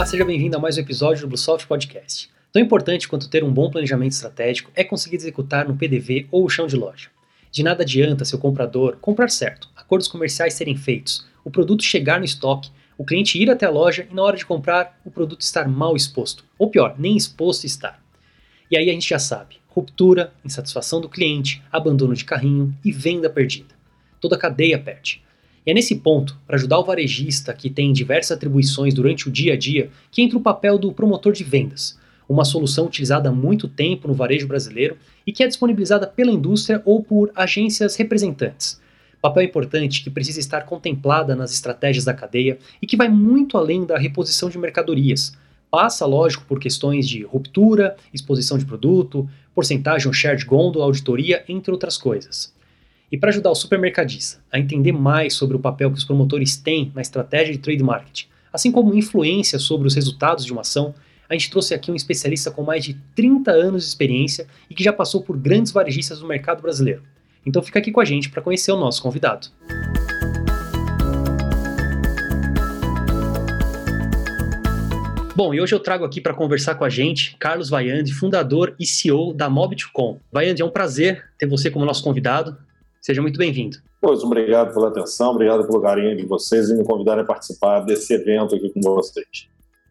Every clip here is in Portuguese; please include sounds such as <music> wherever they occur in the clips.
Olá, seja bem-vindo a mais um episódio do Bluesoft Podcast. Tão importante quanto ter um bom planejamento estratégico é conseguir executar no PDV ou chão de loja. De nada adianta seu comprador comprar certo, acordos comerciais serem feitos, o produto chegar no estoque, o cliente ir até a loja e na hora de comprar o produto estar mal exposto, ou pior, nem exposto estar. E aí a gente já sabe: ruptura, insatisfação do cliente, abandono de carrinho e venda perdida. Toda a cadeia perde. E é nesse ponto, para ajudar o varejista que tem diversas atribuições durante o dia a dia, que entra o papel do promotor de vendas, uma solução utilizada há muito tempo no varejo brasileiro e que é disponibilizada pela indústria ou por agências representantes. Papel importante que precisa estar contemplada nas estratégias da cadeia e que vai muito além da reposição de mercadorias. Passa, lógico, por questões de ruptura, exposição de produto, porcentagem ou share de gôndola, auditoria, entre outras coisas. E para ajudar o supermercadista a entender mais sobre o papel que os promotores têm na estratégia de trade marketing, assim como influência sobre os resultados de uma ação, a gente trouxe aqui um especialista com mais de 30 anos de experiência e que já passou por grandes varejistas no mercado brasileiro. Então fica aqui com a gente para conhecer o nosso convidado. Bom, e hoje eu trago aqui para conversar com a gente Carlos Vaiande, fundador e CEO da Mob2Com. Vaiande, é um prazer ter você como nosso convidado. Seja muito bem-vindo. Pois, obrigado pela atenção, obrigado pelo carinho de vocês e me convidarem a participar desse evento aqui com vocês.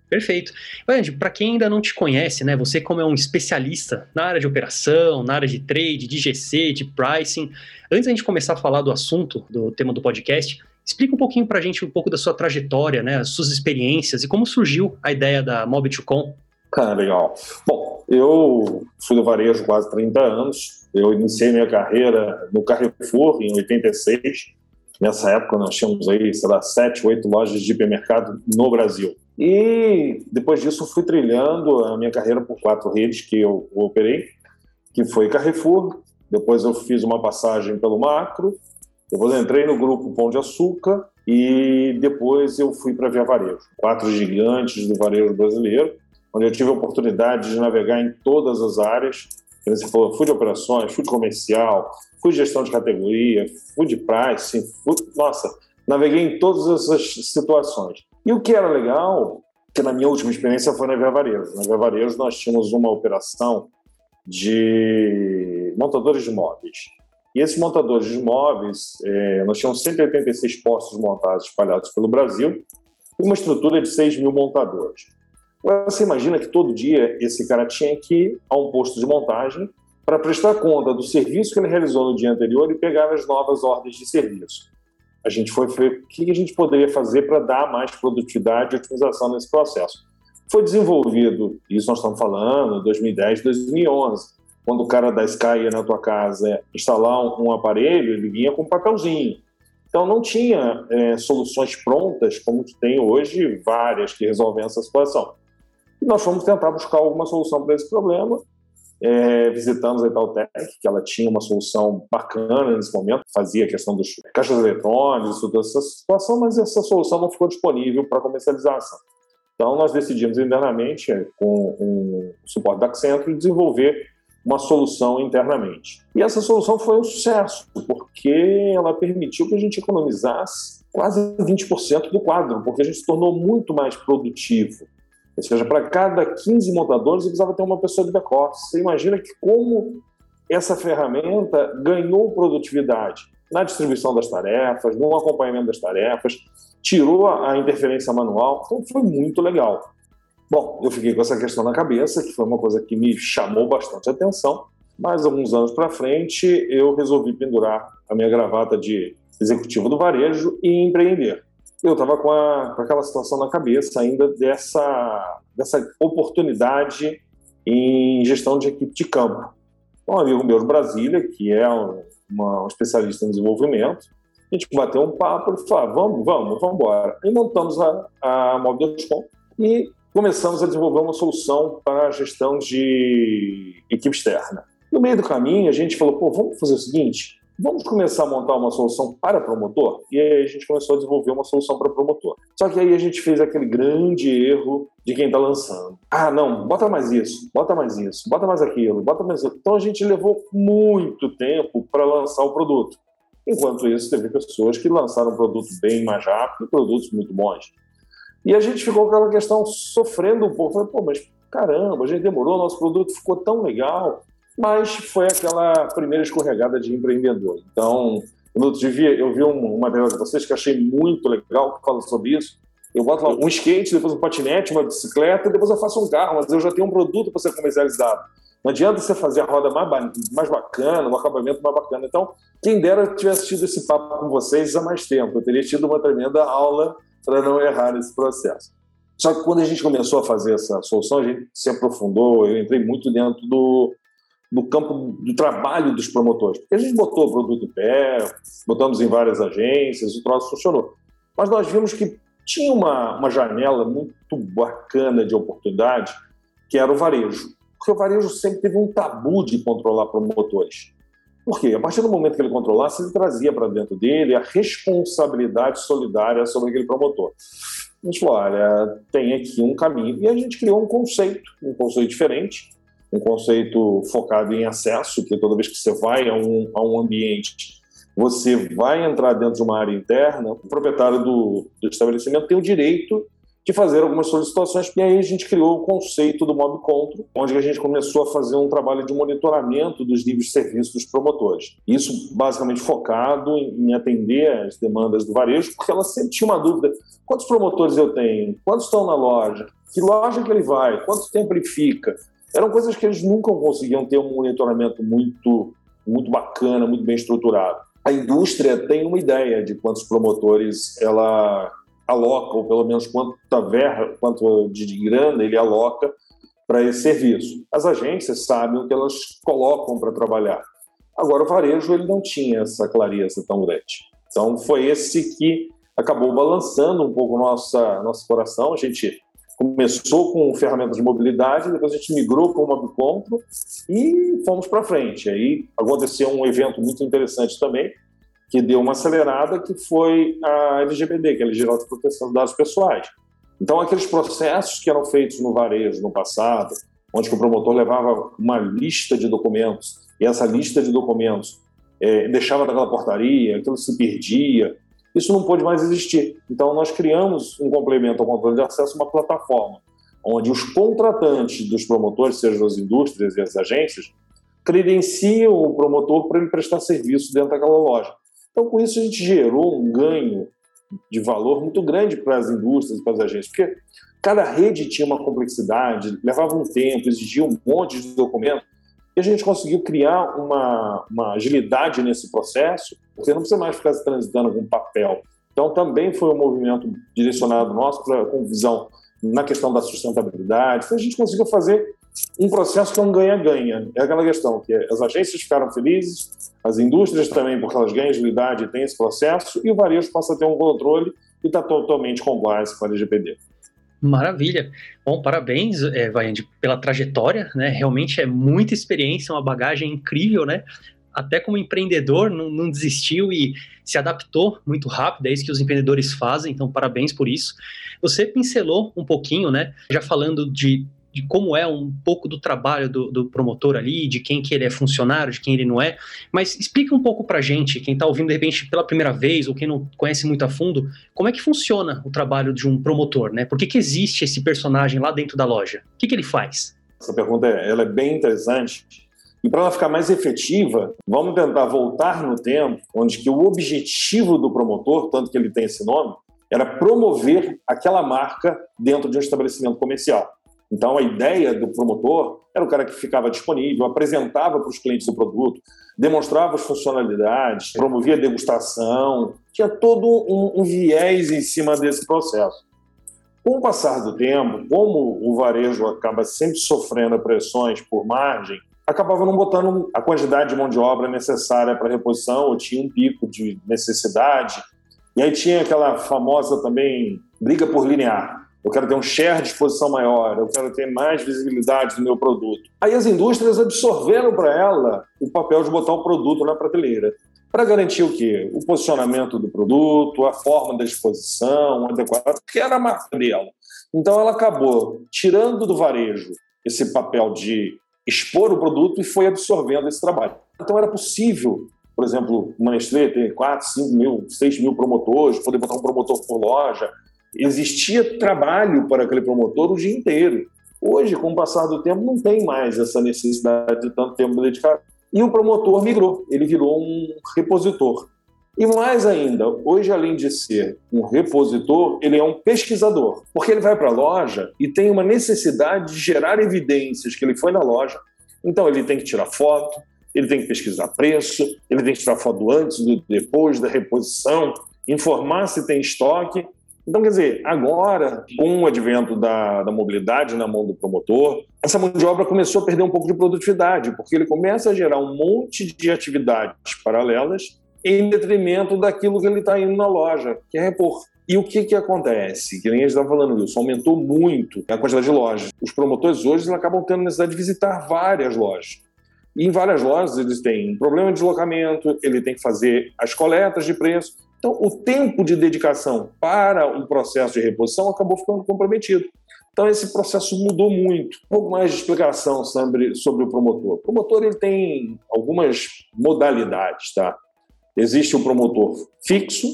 Perfeito. Andy, para quem ainda não te conhece, né, você como é um especialista na área de operação, na área de trade, de GC, de pricing, antes da gente começar a falar do assunto, do tema do podcast, explica um pouquinho para a gente um pouco da sua trajetória, né, as suas experiências e como surgiu a ideia da Mob2Com. Ah, legal. Bom, eu fui do varejo quase 30 anos, eu iniciei minha carreira no Carrefour em 86. Nessa época nós tínhamos aí, sei lá, sete, oito lojas de hipermercado no Brasil. E depois disso fui trilhando a minha carreira por quatro redes que eu operei, que foi Carrefour, depois eu fiz uma passagem pelo Macro, depois entrei no grupo Pão de Açúcar. E depois eu fui para Via Varejo, quatro gigantes do varejo brasileiro, onde eu tive a oportunidade de navegar em todas as áreas você falou, fui de operações, fui de comercial, fui de gestão de categoria, fui de pricing, fui, nossa, naveguei em todas essas situações. E o que era legal, que na minha última experiência foi na Via Varejo. Na Via Varejo nós tínhamos uma operação de montadores de móveis. E esses montadores de móveis, é, nós tínhamos 186 postos montados espalhados pelo Brasil e uma estrutura de 6 mil montadores. Você imagina que todo dia esse cara tinha que ir a um posto de montagem para prestar conta do serviço que ele realizou no dia anterior e pegar as novas ordens de serviço. A gente foi ver o que a gente poderia fazer para dar mais produtividade e otimização nesse processo. Foi desenvolvido, isso nós estamos falando, 2010, 2011, quando o cara da Sky ia na tua casa instalar um, aparelho, ele vinha com um papelzinho. Então não tinha é, soluções prontas como tem hoje, várias que resolvem essa situação. E nós fomos tentar buscar alguma solução para esse problema. É, visitamos a Itautec, que ela tinha uma solução bacana nesse momento, fazia a questão dos caixas eletrônicos, toda essa situação, mas essa solução não ficou disponível para comercialização. Então, nós decidimos internamente, com o suporte da Accenture, desenvolver uma solução internamente. E essa solução foi um sucesso, porque ela permitiu que a gente economizasse quase 20% do quadro, porque a gente se tornou muito mais produtivo. Ou seja, para cada 15 montadores, eu precisava ter uma pessoa de back-office. Você imagina que como essa ferramenta ganhou produtividade na distribuição das tarefas, no acompanhamento das tarefas, tirou a interferência manual. Então, foi muito legal. Bom, eu fiquei com essa questão na cabeça, que foi uma coisa que me chamou bastante atenção, mas alguns anos para frente eu resolvi pendurar a minha gravata de executivo do varejo e empreender eu estava com, com, aquela situação na cabeça ainda dessa, dessa oportunidade em gestão de equipe de campo. Um amigo meu de Brasília, que é um, uma, um especialista em desenvolvimento, a gente bateu um papo e falou, ah, vamos, vamos, vamos embora. E montamos a, a Mob.com e começamos a desenvolver uma solução para a gestão de equipe externa. No meio do caminho, a gente falou, pô, vamos fazer o seguinte, vamos começar a montar uma solução para promotor? E aí a gente começou a desenvolver uma solução para promotor. Só que aí a gente fez aquele grande erro de quem está lançando. Ah, não, bota mais isso, bota mais isso, bota mais aquilo, bota mais isso. Então a gente levou muito tempo para lançar o produto. Enquanto isso, teve pessoas que lançaram um produto bem mais rápido, produtos muito bons. E a gente ficou com aquela questão sofrendo um pouco. Falei, pô, mas caramba, a gente demorou, nosso produto ficou tão legal. Mas foi aquela primeira escorregada de empreendedor. Então, eu eu vi uma matéria de vocês que achei muito legal, que fala sobre isso. Eu boto lá um skate, depois um patinete, uma bicicleta, depois eu faço um carro, mas eu já tenho um produto para ser comercializado. Não adianta você fazer a roda mais, mais bacana, um acabamento mais bacana. Então, quem dera tivesse tido esse papo com vocês há mais tempo. Eu teria tido uma tremenda aula para não errar nesse processo. Só que quando a gente começou a fazer essa solução, a gente se aprofundou, eu entrei muito dentro do, do campo do trabalho dos promotores. Porque a gente botou o produto em pé, botamos em várias agências, o troço funcionou. Mas nós vimos que tinha uma, uma janela muito bacana de oportunidade, que era o varejo. Porque o varejo sempre teve um tabu de controlar promotores. Por quê? A partir do momento que ele controlasse, ele trazia para dentro dele a responsabilidade solidária sobre aquele promotor. A gente falou, olha, tem aqui um caminho. E a gente criou um conceito, um conceito diferente, um conceito focado em acesso, que toda vez que você vai a um, a um ambiente, você vai entrar dentro de uma área interna, o proprietário do, do estabelecimento tem o direito de fazer algumas solicitações. E aí a gente criou o conceito do Mob Control, onde a gente começou a fazer um trabalho de monitoramento dos níveis de serviço dos promotores. Isso basicamente focado em atender as demandas do varejo, porque ela sempre tinha uma dúvida: quantos promotores eu tenho? Quantos estão na loja? Que loja que ele vai? Quanto tempo ele fica? Eram coisas que eles nunca conseguiam ter um monitoramento muito, muito bacana, muito bem estruturado. A indústria tem uma ideia de quantos promotores ela aloca, ou pelo menos quanta verra, quanto de grana ele aloca para esse serviço. As agências sabem o que elas colocam para trabalhar. Agora, o varejo ele não tinha essa clareza tão grande. Então, foi esse que acabou balançando um pouco nossa nosso coração. A gente começou com ferramentas de mobilidade, depois a gente migrou para o Mobcontro e fomos para frente. Aí aconteceu um evento muito interessante também, que deu uma acelerada, que foi a LGPD, que é a Geral de Proteção de Dados Pessoais. Então, aqueles processos que eram feitos no varejo no passado, onde o promotor levava uma lista de documentos, e essa lista de documentos é, deixava naquela portaria, aquilo se perdia, isso não pode mais existir. Então, nós criamos um complemento ao controle de acesso, uma plataforma, onde os contratantes dos promotores, sejam as indústrias e as agências, credenciam o promotor para ele prestar serviço dentro daquela loja. Então, com isso, a gente gerou um ganho de valor muito grande para as indústrias e para as agências, porque cada rede tinha uma complexidade, levava um tempo, exigia um monte de documento, e a gente conseguiu criar uma, uma agilidade nesse processo, porque não precisa mais ficar transitando com papel. Então, também foi um movimento direcionado nosso pra, com visão na questão da sustentabilidade. Então, a gente conseguiu fazer um processo que é um ganha-ganha. É aquela questão que as agências ficaram felizes, as indústrias também, porque elas ganham agilidade e têm esse processo, e o varejo passa a ter um controle e está totalmente compliance com a LGPD. Maravilha. Bom, parabéns, é, Vaiande, pela trajetória, né? Realmente é muita experiência, uma bagagem incrível, né? Até como empreendedor, não, não desistiu e se adaptou muito rápido, é isso que os empreendedores fazem, então parabéns por isso. Você pincelou um pouquinho, né? Já falando de de como é um pouco do trabalho do, do, promotor ali, de quem que ele é funcionário, de quem ele não é, mas explica um pouco pra gente, quem está ouvindo de repente pela primeira vez ou quem não conhece muito a fundo, como é que funciona o trabalho de um promotor, né? Por que, que existe esse personagem lá dentro da loja? O que, que ele faz? Essa pergunta ela é bem interessante. E para ela ficar mais efetiva, vamos tentar voltar no tempo, onde que o objetivo do promotor, tanto que ele tem esse nome, era promover aquela marca dentro de um estabelecimento comercial. Então, a ideia do promotor era o cara que ficava disponível, apresentava para os clientes o produto, demonstrava as funcionalidades, promovia degustação, tinha todo um, um viés em cima desse processo. Com o passar do tempo, como o varejo acaba sempre sofrendo pressões por margem, acabava não botando a quantidade de mão de obra necessária para reposição, ou tinha um pico de necessidade. E aí tinha aquela famosa também briga por linear eu quero ter um share de exposição maior, eu quero ter mais visibilidade do meu produto. Aí as indústrias absorveram para ela o papel de botar o produto na prateleira. Para garantir o quê? O posicionamento do produto, a forma da exposição adequada, que era a marca dela. Então ela acabou tirando do varejo esse papel de expor o produto e foi absorvendo esse trabalho. Então era possível, por exemplo, uma Nestlé ter 4, 5 mil, 6 mil promotores, poder botar um promotor por loja, existia trabalho para aquele promotor o dia inteiro. Hoje, com o passar do tempo, não tem mais essa necessidade de tanto tempo dedicado. E o promotor migrou, ele virou um repositor. E mais ainda, hoje, além de ser um repositor, ele é um pesquisador, porque ele vai para a loja e tem uma necessidade de gerar evidências que ele foi na loja. Então, ele tem que tirar foto, ele tem que pesquisar preço, ele tem que tirar foto do antes, do depois, da reposição, informar se tem estoque. Então, quer dizer, agora, com o advento da, da mobilidade na mão do promotor, essa mão de obra começou a perder um pouco de produtividade, porque ele começa a gerar um monte de atividades paralelas em detrimento daquilo que ele está indo na loja, que é repor. E o que, que acontece? Que nem a gente estava falando isso, aumentou muito a quantidade de lojas. Os promotores hoje acabam tendo necessidade de visitar várias lojas. E em várias lojas eles têm um problema de deslocamento, ele tem que fazer as coletas de preço. Então, o tempo de dedicação para um processo de reposição acabou ficando comprometido. Então, esse processo mudou muito. Um pouco mais de explicação sobre, sobre o promotor. O promotor ele tem algumas modalidades, tá? Existe o promotor fixo,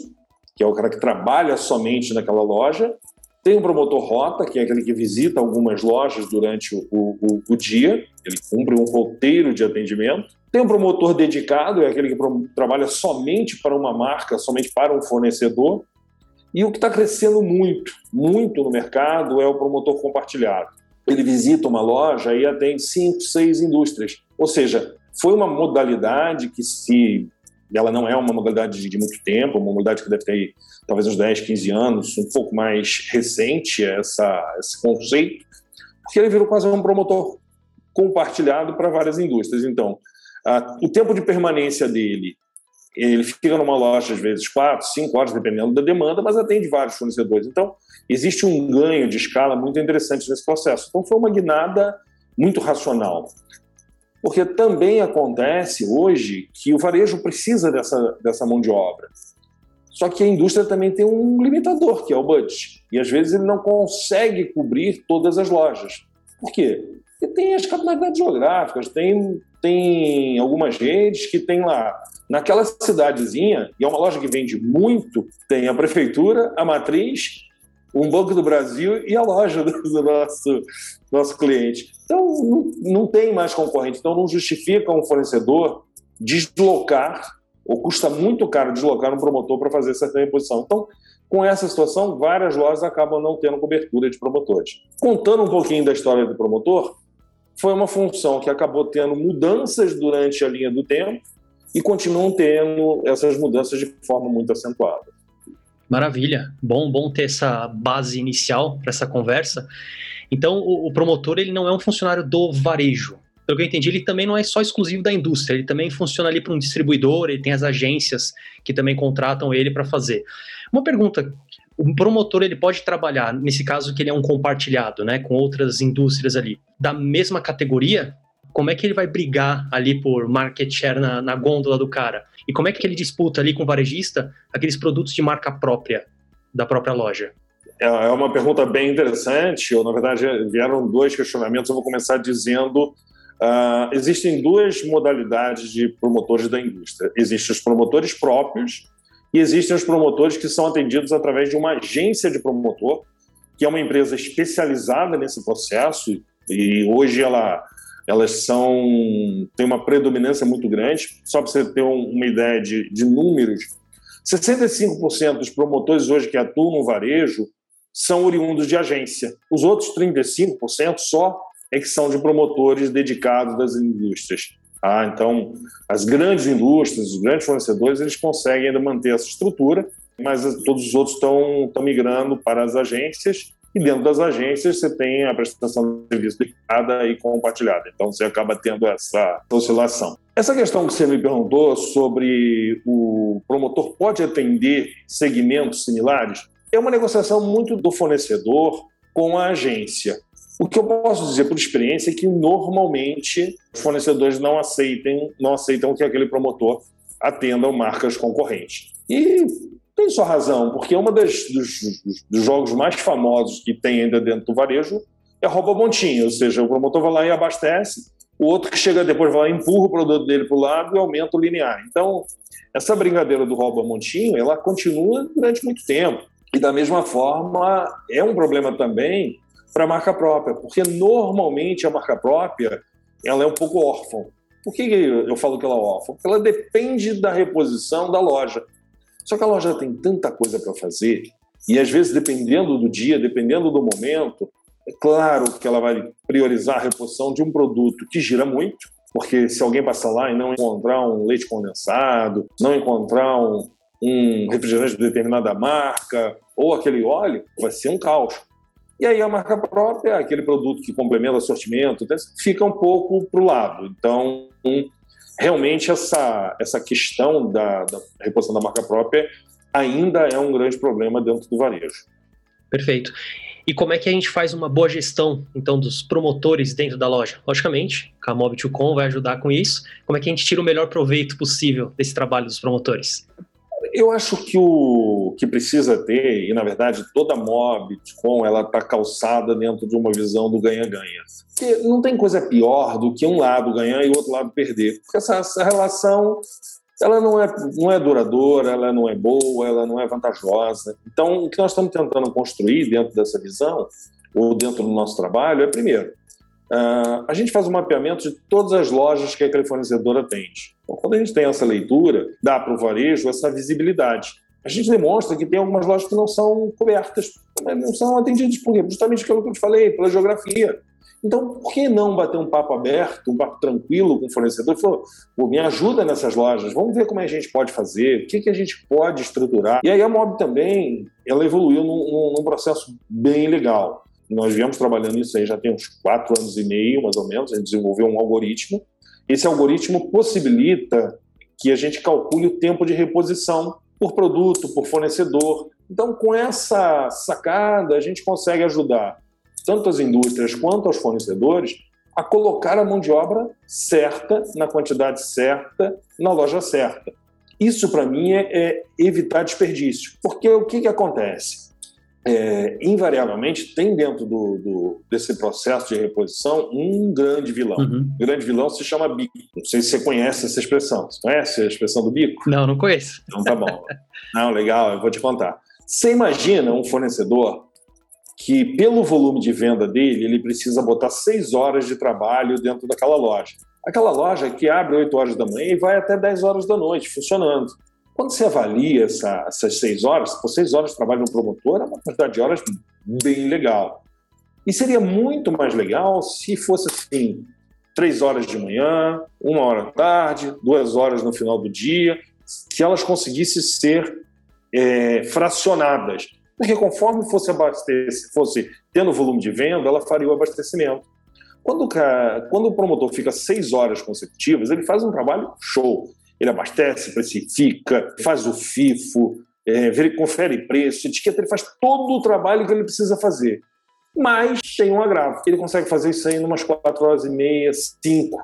que é o cara que trabalha somente naquela loja. Tem o promotor rota, que é aquele que visita algumas lojas durante o, o, o dia, ele cumpre um roteiro de atendimento. Tem um promotor dedicado, é aquele que trabalha somente para uma marca, somente para um fornecedor. E o que está crescendo muito, muito no mercado é o promotor compartilhado. Ele visita uma loja e atende cinco, seis indústrias. Ou seja, foi uma modalidade que se ela não é uma modalidade de, muito tempo, uma modalidade que deve ter talvez uns 10, 15 anos, um pouco mais recente essa, esse conceito, porque ele virou quase um promotor compartilhado para várias indústrias. Então, o tempo de permanência dele, ele fica numa loja às vezes quatro, cinco horas, dependendo da demanda, mas atende vários fornecedores. Então, existe um ganho de escala muito interessante nesse processo. Então, foi uma guinada muito racional. Porque também acontece hoje que o varejo precisa dessa, dessa mão de obra. Só que a indústria também tem um limitador, que é o budget. E às vezes ele não consegue cobrir todas as lojas. Por quê? Porque tem as capilaridades geográficas, tem, tem algumas redes que tem lá. Naquela cidadezinha, e é uma loja que vende muito, tem a prefeitura, a matriz, um Banco do Brasil e a loja <laughs> do nosso, nosso cliente. Então, não, não tem mais concorrente. Então, não justifica um fornecedor deslocar, ou custa muito caro deslocar um promotor para fazer certa reposição. Então, com essa situação, várias lojas acabam não tendo cobertura de promotores. Contando um pouquinho da história do promotor, foi uma função que acabou tendo mudanças durante a linha do tempo e continuam tendo essas mudanças de forma muito acentuada. Maravilha, bom, bom ter essa base inicial para essa conversa. Então, o, o, promotor ele não é um funcionário do varejo. Pelo que eu entendi, ele também não é só exclusivo da indústria, ele também funciona ali para um distribuidor, ele tem as agências que também contratam ele para fazer. Uma pergunta o promotor ele pode trabalhar, nesse caso que ele é um compartilhado, né, com outras indústrias ali, da mesma categoria, como é que ele vai brigar ali por market share na, na gôndola do cara? E como é que ele disputa ali com o varejista aqueles produtos de marca própria da própria loja? É, é uma pergunta bem interessante. Ou, na verdade, vieram dois questionamentos. Eu vou começar dizendo: uh, existem duas modalidades de promotores da indústria. Existem os promotores próprios, e existem os promotores que são atendidos através de uma agência de promotor, que é uma empresa especializada nesse processo, e hoje ela, elas são têm uma predominância muito grande. Só para você ter uma ideia de, de números, 65% dos promotores hoje que atuam no varejo são oriundos de agência. Os outros 35% só é que são de promotores dedicados das indústrias. Ah, então, as grandes indústrias, os grandes fornecedores, eles conseguem ainda manter essa estrutura, mas todos os outros estão, estão migrando para as agências e dentro das agências você tem a prestação de serviço dedicada e compartilhada. Então você acaba tendo essa oscilação. Essa questão que você me perguntou sobre o promotor pode atender segmentos similares é uma negociação muito do fornecedor com a agência. O que eu posso dizer por experiência é que normalmente os fornecedores não aceitem, não aceitam que aquele promotor atenda marcas concorrentes. E tem sua razão, porque um dos, dos, jogos mais famosos que tem ainda dentro do varejo é rouba montinho, ou seja, o promotor vai lá e abastece, o outro que chega depois vai lá e empurra o produto dele para o lado e aumenta o linear. Então, essa brincadeira do rouba montinho, ela continua durante muito tempo. E da mesma forma, é um problema também para a marca própria, porque normalmente a marca própria ela é um pouco órfã. Por que eu falo que ela é órfã? Porque ela depende da reposição da loja. Só que a loja tem tanta coisa para fazer, e às vezes, dependendo do dia, dependendo do momento, é claro que ela vai priorizar a reposição de um produto que gira muito, porque se alguém passar lá e não encontrar um leite condensado, não encontrar um, um refrigerante de determinada marca ou aquele óleo, vai ser um caos. E aí a marca própria, aquele produto que complementa o assortimento, fica um pouco para o lado. Então, realmente essa, essa questão da, da reposição da marca própria ainda é um grande problema dentro do varejo. Perfeito. E como é que a gente faz uma boa gestão, então, dos promotores dentro da loja? Logicamente, a Mob2Com vai ajudar com isso. Como é que a gente tira o melhor proveito possível desse trabalho dos promotores? Eu acho que o que precisa ter, e na verdade toda mob com ela está calçada dentro de uma visão do ganha-ganha. Porque não tem coisa pior do que um lado ganhar e o outro lado perder. Porque essa, essa relação ela não é, não é duradoura, ela não é boa, ela não é vantajosa. Então, o que nós estamos tentando construir dentro dessa visão, ou dentro do nosso trabalho, é, primeiro, Uh, a gente faz um mapeamento de todas as lojas que aquele fornecedor atende. Então, quando a gente tem essa leitura, dá para o varejo essa visibilidade. A gente demonstra que tem algumas lojas que não são cobertas, não são atendidas por quê? Justamente aquilo que eu te falei, pela geografia. Então, por que não bater um papo aberto, um papo tranquilo com o fornecedor? Falou, me ajuda nessas lojas, vamos ver como é a gente pode fazer, o que, que a gente pode estruturar. E aí a Mob também, ela evoluiu num, num processo bem legal. Nós viemos trabalhando isso aí já tem uns quatro anos e meio, mais ou menos. A gente desenvolveu um algoritmo. Esse algoritmo possibilita que a gente calcule o tempo de reposição por produto, por fornecedor. Então, com essa sacada, a gente consegue ajudar tanto as indústrias quanto os fornecedores a colocar a mão de obra certa, na quantidade certa, na loja certa. Isso, para mim, é, é, evitar desperdício. Porque o que, que acontece? É, invariavelmente tem dentro do, do, desse processo de reposição um grande vilão. Uhum. O grande vilão se chama bico. Não sei se você conhece essa expressão. Você conhece a expressão do bico? Não, não conheço. Então tá bom. não, legal, eu vou te contar. Você imagina um fornecedor que, pelo volume de venda dele, ele precisa botar seis horas de trabalho dentro daquela loja. Aquela loja que abre 8 horas da manhã e vai até 10 horas da noite, funcionando. Quando você avalia essa, essas seis horas, por seis horas de trabalho no promotor, é uma quantidade de horas bem legal. E seria muito mais legal se fosse assim, três horas de manhã, uma hora da tarde, duas horas no final do dia, que elas conseguissem ser é, fracionadas. Porque conforme fosse abastecer, fosse tendo volume de venda, ela faria o abastecimento. Quando o, cara, quando o promotor fica seis horas consecutivas, ele faz um trabalho show ele abastece, precifica, faz o FIFO, é, confere preço, etiqueta, ele faz todo o trabalho que ele precisa fazer. Mas tem um agravo, ele consegue fazer isso aí em umas quatro horas e meia, cinco.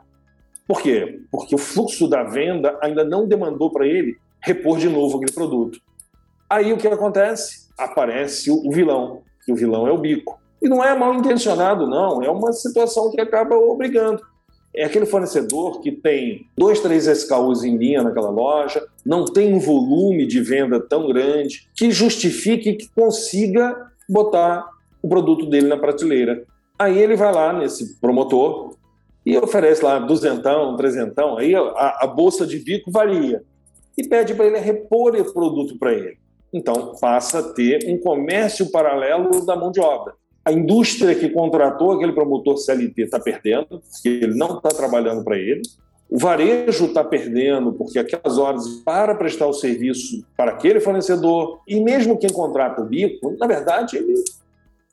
Por quê? Porque o fluxo da venda ainda não demandou para ele repor de novo aquele produto. Aí o que acontece? Aparece o vilão, e o vilão é o bico. E não é mal intencionado, não, é uma situação que acaba obrigando é aquele fornecedor que tem dois, três SKUs em linha naquela loja, não tem um volume de venda tão grande que justifique que consiga botar o produto dele na prateleira. Aí ele vai lá nesse promotor e oferece lá duzentão, trezentão, aí a, a bolsa de bico varia e pede para ele repor o produto para ele. Então passa a ter um comércio paralelo da mão de obra a indústria que contratou aquele promotor CLT está perdendo, porque ele não está trabalhando para ele. O varejo está perdendo, porque aquelas horas para prestar o serviço para aquele fornecedor, e mesmo quem contrata o bico, na verdade, ele,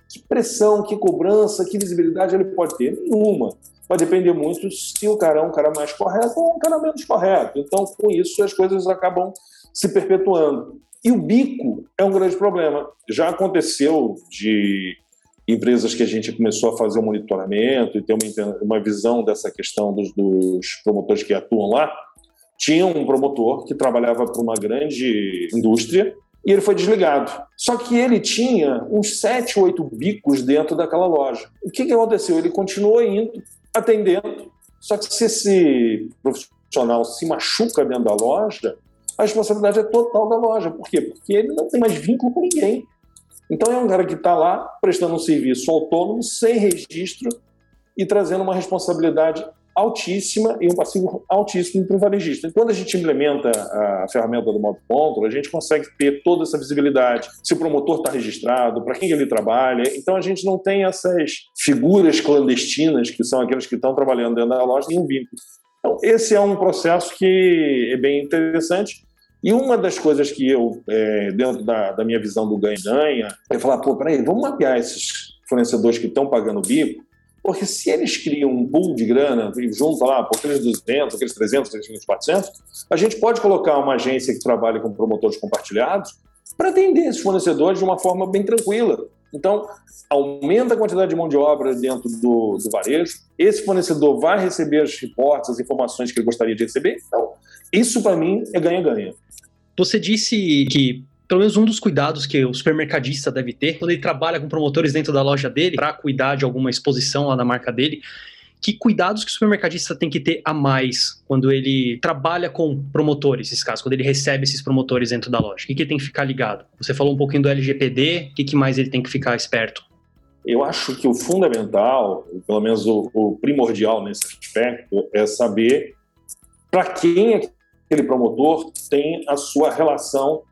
que pressão, que cobrança, que visibilidade ele pode ter? Nenhuma. Vai depender muito se o cara é um cara mais correto ou um cara menos correto. Então, com isso, as coisas acabam se perpetuando. E o bico é um grande problema. Já aconteceu de empresas que a gente começou a fazer o um monitoramento e ter uma, uma visão dessa questão dos, dos promotores que atuam lá, tinha um promotor que trabalhava para uma grande indústria e ele foi desligado. Só que ele tinha uns sete, oito bicos dentro daquela loja. O que, que aconteceu? Ele continuou indo, atendendo, só que se esse profissional se machuca dentro da loja, a responsabilidade é total da loja. Por quê? Porque ele não tem mais vínculo com ninguém. Então é um cara que está lá prestando um serviço autônomo, sem registro e trazendo uma responsabilidade altíssima e um passivo altíssimo para o varejista. E quando a gente implementa a ferramenta do modo control, a gente consegue ter toda essa visibilidade, se o promotor está registrado, para quem ele trabalha. Então a gente não tem essas figuras clandestinas, que são aquelas que estão trabalhando dentro da loja, nenhum vínculo. Então, esse é um processo que é bem interessante. E uma das coisas que eu, é, dentro da, da, minha visão do ganha-ganha, é falar, pô, peraí, vamos mapear esses fornecedores que estão pagando bico, porque se eles criam um pool de grana, junto lá, por aqueles 200, aqueles 300, aqueles 400, a gente pode colocar uma agência que trabalha com promotores compartilhados para atender esses fornecedores de uma forma bem tranquila. Então, aumenta a quantidade de mão de obra dentro do, do varejo, esse fornecedor vai receber as reportes, as informações que ele gostaria de receber. Então, isso para mim é ganha-ganha. Você disse que pelo menos um dos cuidados que o supermercadista deve ter quando ele trabalha com promotores dentro da loja dele para cuidar de alguma exposição lá na marca dele. Que cuidados que o supermercadista tem que ter a mais quando ele trabalha com promotores, nesse caso, quando ele recebe esses promotores dentro da loja? O que, que ele tem que ficar ligado? Você falou um pouquinho do LGPD, o que, que mais ele tem que ficar esperto? Eu acho que o fundamental, pelo menos o, o primordial nesse aspecto, é saber para quem aquele promotor tem a sua relação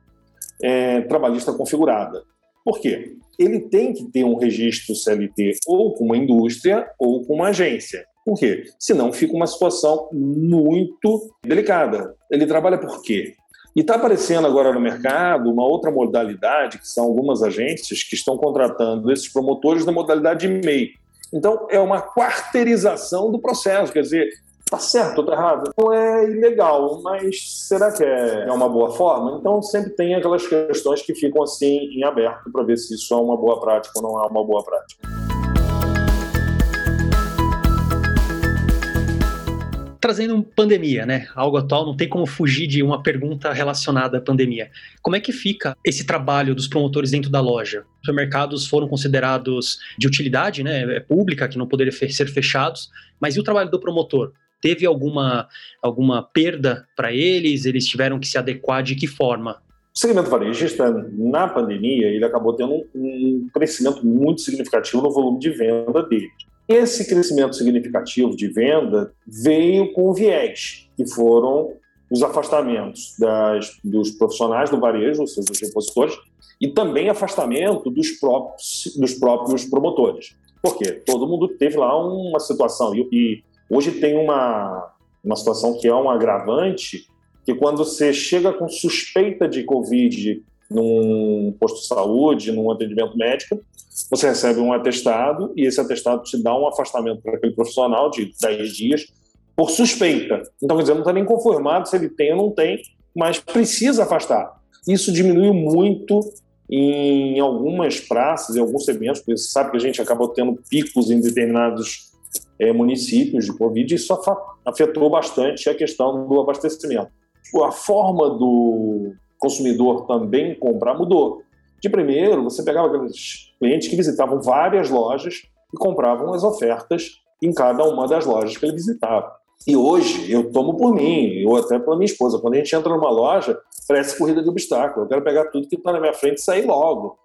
é, trabalhista configurada. Por quê? Ele tem que ter um registro CLT ou com uma indústria ou com uma agência. Por quê? Senão fica uma situação muito delicada. Ele trabalha por quê? E está aparecendo agora no mercado uma outra modalidade, que são algumas agências que estão contratando esses promotores na modalidade de MEI. Então, é uma quarteirização do processo, quer dizer, Tá certo ou tá errado? Não é ilegal, mas será que é, é uma boa forma? Então sempre tem aquelas questões que ficam assim em aberto para ver se isso é uma boa prática ou não é uma boa prática. Trazendo pandemia, né? Algo atual, não tem como fugir de uma pergunta relacionada à pandemia. Como é que fica esse trabalho dos promotores dentro da loja? Os supermercados foram considerados de utilidade, né? É pública, que não poderiam ser fechados, mas e o trabalho do promotor? Teve alguma, alguma perda para eles? Eles tiveram que se adequar de que forma? O segmento varejista, na pandemia, ele acabou tendo um crescimento muito significativo no volume de venda dele. Esse crescimento significativo de venda veio com viés, que foram os afastamentos das, dos profissionais do varejo, ou seja, dos repositores, e também afastamento dos próprios, dos próprios promotores. Por quê? Todo mundo teve lá uma situação, e, e Hoje tem uma, uma situação que é um agravante, que quando você chega com suspeita de Covid num posto de saúde, num atendimento médico, você recebe um atestado e esse atestado te dá um afastamento para aquele profissional de 10 dias por suspeita. Então, quer dizer, não está nem conformado se ele tem ou não tem, mas precisa afastar. Isso diminuiu muito em algumas praças, em alguns segmentos, porque você sabe que a gente acabou tendo picos em determinados é, municípios de Covid, isso afetou bastante a questão do abastecimento. A forma do consumidor também comprar mudou. De primeiro, você pegava aqueles clientes que visitavam várias lojas e compravam as ofertas em cada uma das lojas que ele visitava. E hoje, eu tomo por mim, ou até pela minha esposa, quando a gente entra numa loja, parece corrida de obstáculo. Eu quero pegar tudo que está na minha frente e sair logo.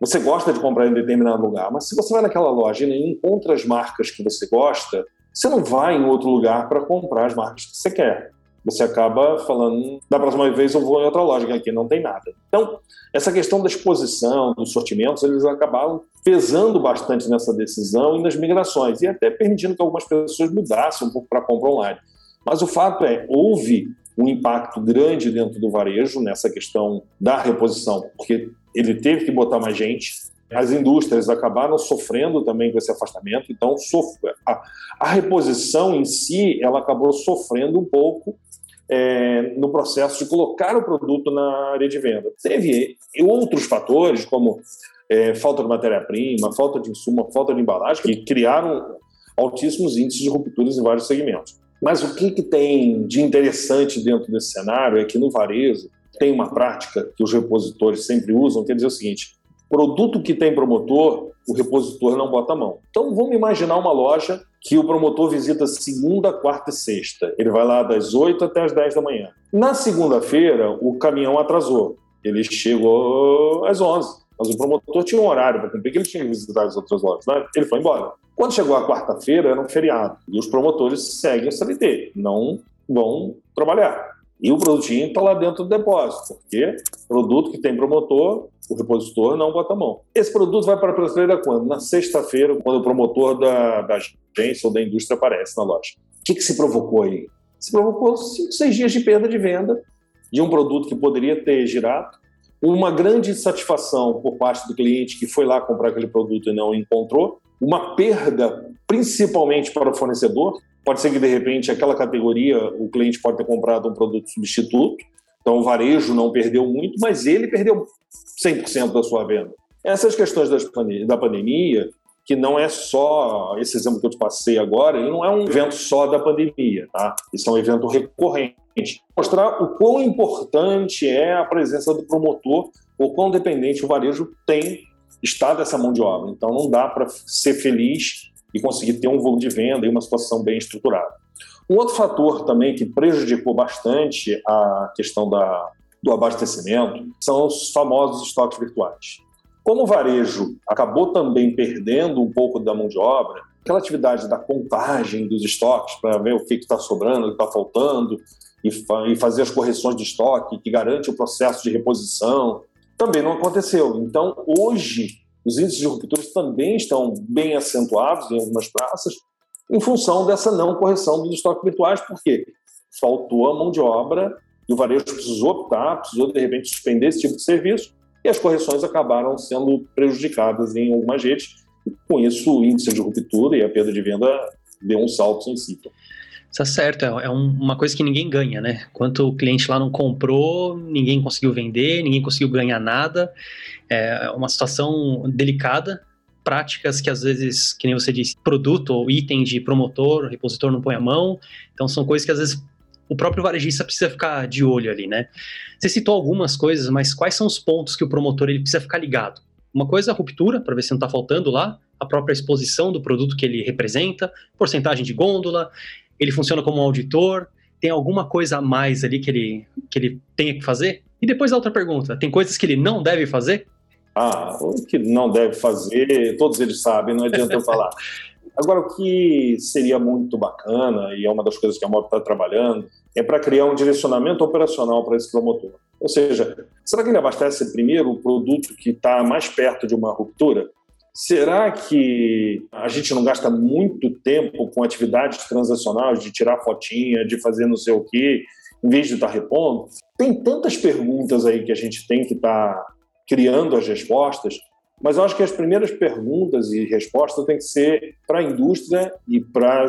Você gosta de comprar em determinado lugar, mas se você vai naquela loja e não encontra as marcas que você gosta, você não vai em outro lugar para comprar as marcas que você quer. Você acaba falando, da próxima vez eu vou em outra loja, que aqui não tem nada. Então, essa questão da exposição, dos sortimentos, eles acabaram pesando bastante nessa decisão e nas migrações, e até permitindo que algumas pessoas mudassem um pouco para compra online. Mas o fato é, houve um impacto grande dentro do varejo nessa questão da reposição, porque ele teve que botar mais gente. As indústrias acabaram sofrendo também com esse afastamento, então a, a reposição em si ela acabou sofrendo um pouco é, no processo de colocar o produto na área de venda. Teve outros fatores, como é, falta de matéria-prima, falta de insumo, falta de embalagem, que criaram altíssimos índices de rupturas em vários segmentos. Mas o que, que tem de interessante dentro desse cenário é que no varejo tem uma prática que os repositores sempre usam, que é dizer o seguinte: produto que tem promotor, o repositor não bota a mão. Então vamos imaginar uma loja que o promotor visita segunda, quarta e sexta. Ele vai lá das 8 até as 10 da manhã. Na segunda-feira, o caminhão atrasou. Ele chegou às 11. Mas o promotor tinha um horário para cumprir, que ele tinha que visitar as outras lojas. Né? Ele foi embora. Quando chegou a quarta-feira, era um feriado. E os promotores seguem o CLT, não vão trabalhar. E o produtinho está lá dentro do depósito, porque produto que tem promotor, o repositor não bota a mão. Esse produto vai para a prateleira quando? Na sexta-feira, quando o promotor da, da agência ou da indústria aparece na loja. O que, que se provocou aí? Se provocou cinco, seis dias de perda de venda de um produto que poderia ter girado, uma grande satisfação por parte do cliente que foi lá comprar aquele produto e não encontrou, uma perda principalmente para o fornecedor. Pode ser que de repente aquela categoria o cliente pode ter comprado um produto substituto, então o varejo não perdeu muito, mas ele perdeu 100% da sua venda. Essas questões da pandemia, que não é só esse exemplo que eu te passei agora, ele não é um evento só da pandemia, tá? Isso é um evento recorrente. Mostrar o quão importante é a presença do promotor, o quão dependente o varejo tem está dessa mão de obra. Então não dá para ser feliz e conseguir ter um volume de venda e uma situação bem estruturada. Um outro fator também que prejudicou bastante a questão da, do abastecimento são os famosos estoques virtuais. Como o varejo acabou também perdendo um pouco da mão de obra, aquela atividade da contagem dos estoques para ver o que está sobrando, o que está faltando, e, fa e fazer as correções de estoque que garante o processo de reposição, também não aconteceu. Então, hoje, os índices de rupturas também estão bem acentuados em algumas praças, em função dessa não correção dos estoques virtuais, porque faltou a mão de obra e o varejo precisou optar, precisou de repente suspender esse tipo de serviço, e as correções acabaram sendo prejudicadas em algumas redes, com isso o índice de ruptura e a perda de venda deu um salto sensível. Está certo, é, é uma coisa que ninguém ganha, né? Quanto o cliente lá não comprou, ninguém conseguiu vender, ninguém conseguiu ganhar nada. É uma situação delicada, práticas que às vezes, que nem você disse, produto ou item de promotor, repositor não põe a mão. Então são coisas que às vezes o próprio varejista precisa ficar de olho ali, né? Você citou algumas coisas, mas quais são os pontos que o promotor ele precisa ficar ligado? Uma coisa é a ruptura, para ver se não está faltando lá, a própria exposição do produto que ele representa, porcentagem de gôndola, ele funciona como um auditor, tem alguma coisa a mais ali que ele, que ele tenha que fazer? E depois a outra pergunta, tem coisas que ele não deve fazer? Ah, o que não deve fazer, todos eles sabem, não adianta eu falar. <laughs> Agora, o que seria muito bacana, e é uma das coisas que a Mob está trabalhando, é para criar um direcionamento operacional para esse promotor. Ou seja, será que ele abastece primeiro o produto que está mais perto de uma ruptura? Será que a gente não gasta muito tempo com atividades transacionais, de tirar fotinha, de fazer não sei o quê, em vez de estar repondo? Tem tantas perguntas aí que a gente tem que estar tá criando as respostas, mas eu acho que as primeiras perguntas e respostas têm que ser para a indústria e para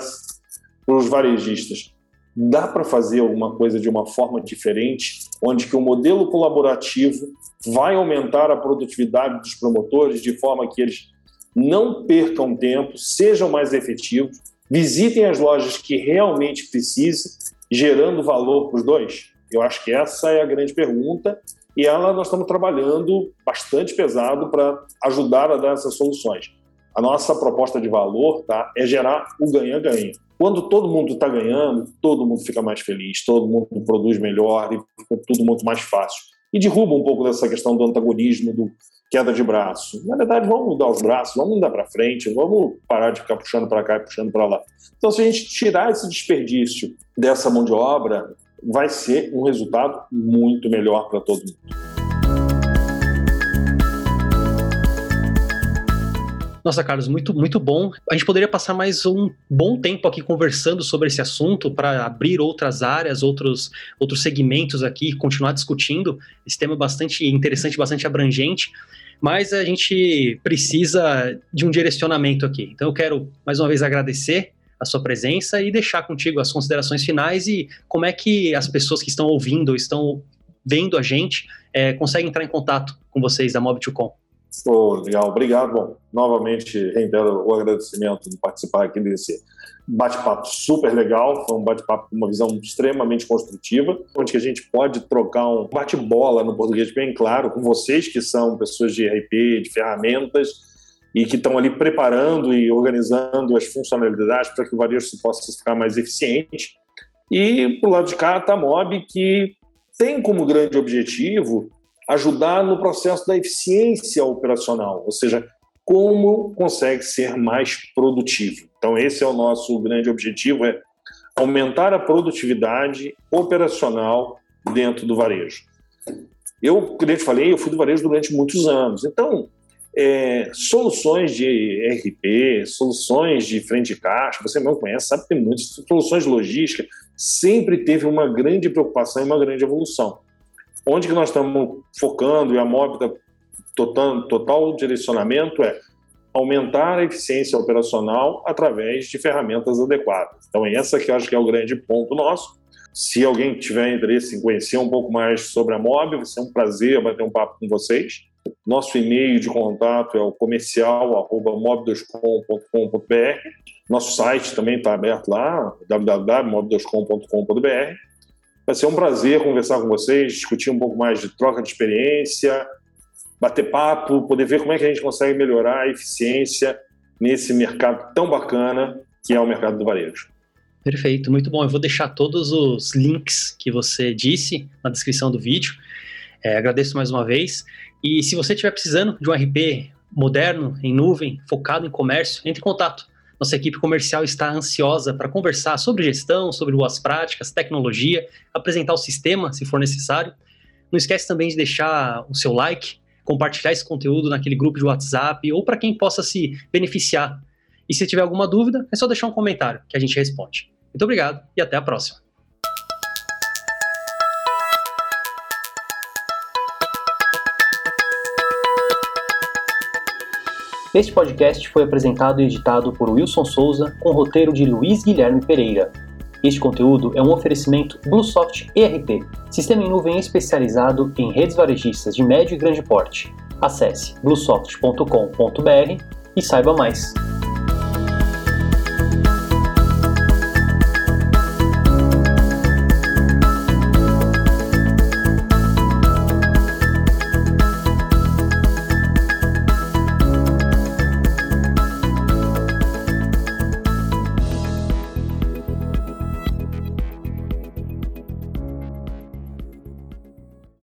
os varejistas. Dá para fazer alguma coisa de uma forma diferente, onde que o modelo colaborativo vai aumentar a produtividade dos promotores de forma que eles não percam tempo, sejam mais efetivos, visitem as lojas que realmente precisem, gerando valor para os dois? Eu acho que essa é a grande pergunta e ela nós estamos trabalhando bastante pesado para ajudar a dar essas soluções. A nossa proposta de valor tá, é gerar o ganha-ganha. Quando todo mundo está ganhando, todo mundo fica mais feliz, todo mundo produz melhor e fica tudo muito mais fácil. E derruba um pouco dessa questão do antagonismo, do queda de braço. Na verdade, vamos mudar os braços, vamos mudar para frente, vamos parar de ficar puxando para cá e puxando para lá. Então, se a gente tirar esse desperdício dessa mão de obra, vai ser um resultado muito melhor para todo mundo. Nossa, Carlos, muito, muito bom. A gente poderia passar mais um bom tempo aqui conversando sobre esse assunto para abrir outras áreas, outros, outros segmentos aqui, continuar discutindo. Esse tema é bastante interessante, bastante abrangente, mas a gente precisa de um direcionamento aqui. Então eu quero mais uma vez agradecer a sua presença e deixar contigo as considerações finais e como é que as pessoas que estão ouvindo ou estão vendo a gente é, conseguem entrar em contato com vocês da Mob2Com. Oh, legal, obrigado. Bom, novamente reitero o agradecimento de participar aqui desse bate-papo super legal. Foi um bate-papo com uma visão extremamente construtiva, onde a gente pode trocar um bate-bola no português bem claro com vocês que são pessoas de RP, de ferramentas e que estão ali preparando e organizando as funcionalidades para que o varejo possa ficar mais eficiente. E, por lado de cá, está a Mob, que tem como grande objetivo ajudar no processo da eficiência operacional, ou seja, como consegue ser mais produtivo. Então esse é o nosso grande objetivo, é aumentar a produtividade operacional dentro do varejo. Eu, como eu te falei, eu fui do varejo durante muitos anos. Então, é, soluções de RP, soluções de frente de caixa, você não conhece, sabe que tem muitas soluções logísticas, sempre teve uma grande preocupação e uma grande evolução. Onde que nós estamos focando e a MOB está total, total direcionamento é aumentar a eficiência operacional através de ferramentas adequadas. Então, essa que eu acho que é o grande ponto nosso. Se alguém tiver interesse em conhecer um pouco mais sobre a MOB, vai ser um prazer bater um papo com vocês. Nosso e-mail de contato é o comercial@mob2com.com.br. Nosso site também está aberto lá, www.mob2com.com.br. Vai ser um prazer conversar com vocês, discutir um pouco mais de troca de experiência, bater papo, poder ver como é que a gente consegue melhorar a eficiência nesse mercado tão bacana que é o mercado do varejo. Perfeito, muito bom. Eu vou deixar todos os links que você disse na descrição do vídeo. É, agradeço mais uma vez. E se você estiver precisando de um RP moderno, em nuvem, focado em comércio, entre em contato. Nossa equipe comercial está ansiosa para conversar sobre gestão, sobre boas práticas, tecnologia, apresentar o sistema, se for necessário. Não esquece também de deixar o seu like, compartilhar esse conteúdo naquele grupo de WhatsApp ou para quem possa se beneficiar. E se tiver alguma dúvida, é só deixar um comentário que a gente responde. Muito obrigado e até a próxima. Este podcast foi apresentado e editado por Wilson Souza, com roteiro de Luiz Guilherme Pereira. Este conteúdo é um oferecimento Bluesoft ERP, sistema em nuvem especializado em redes varejistas de médio e grande porte. Acesse bluesoft.com.br e saiba mais.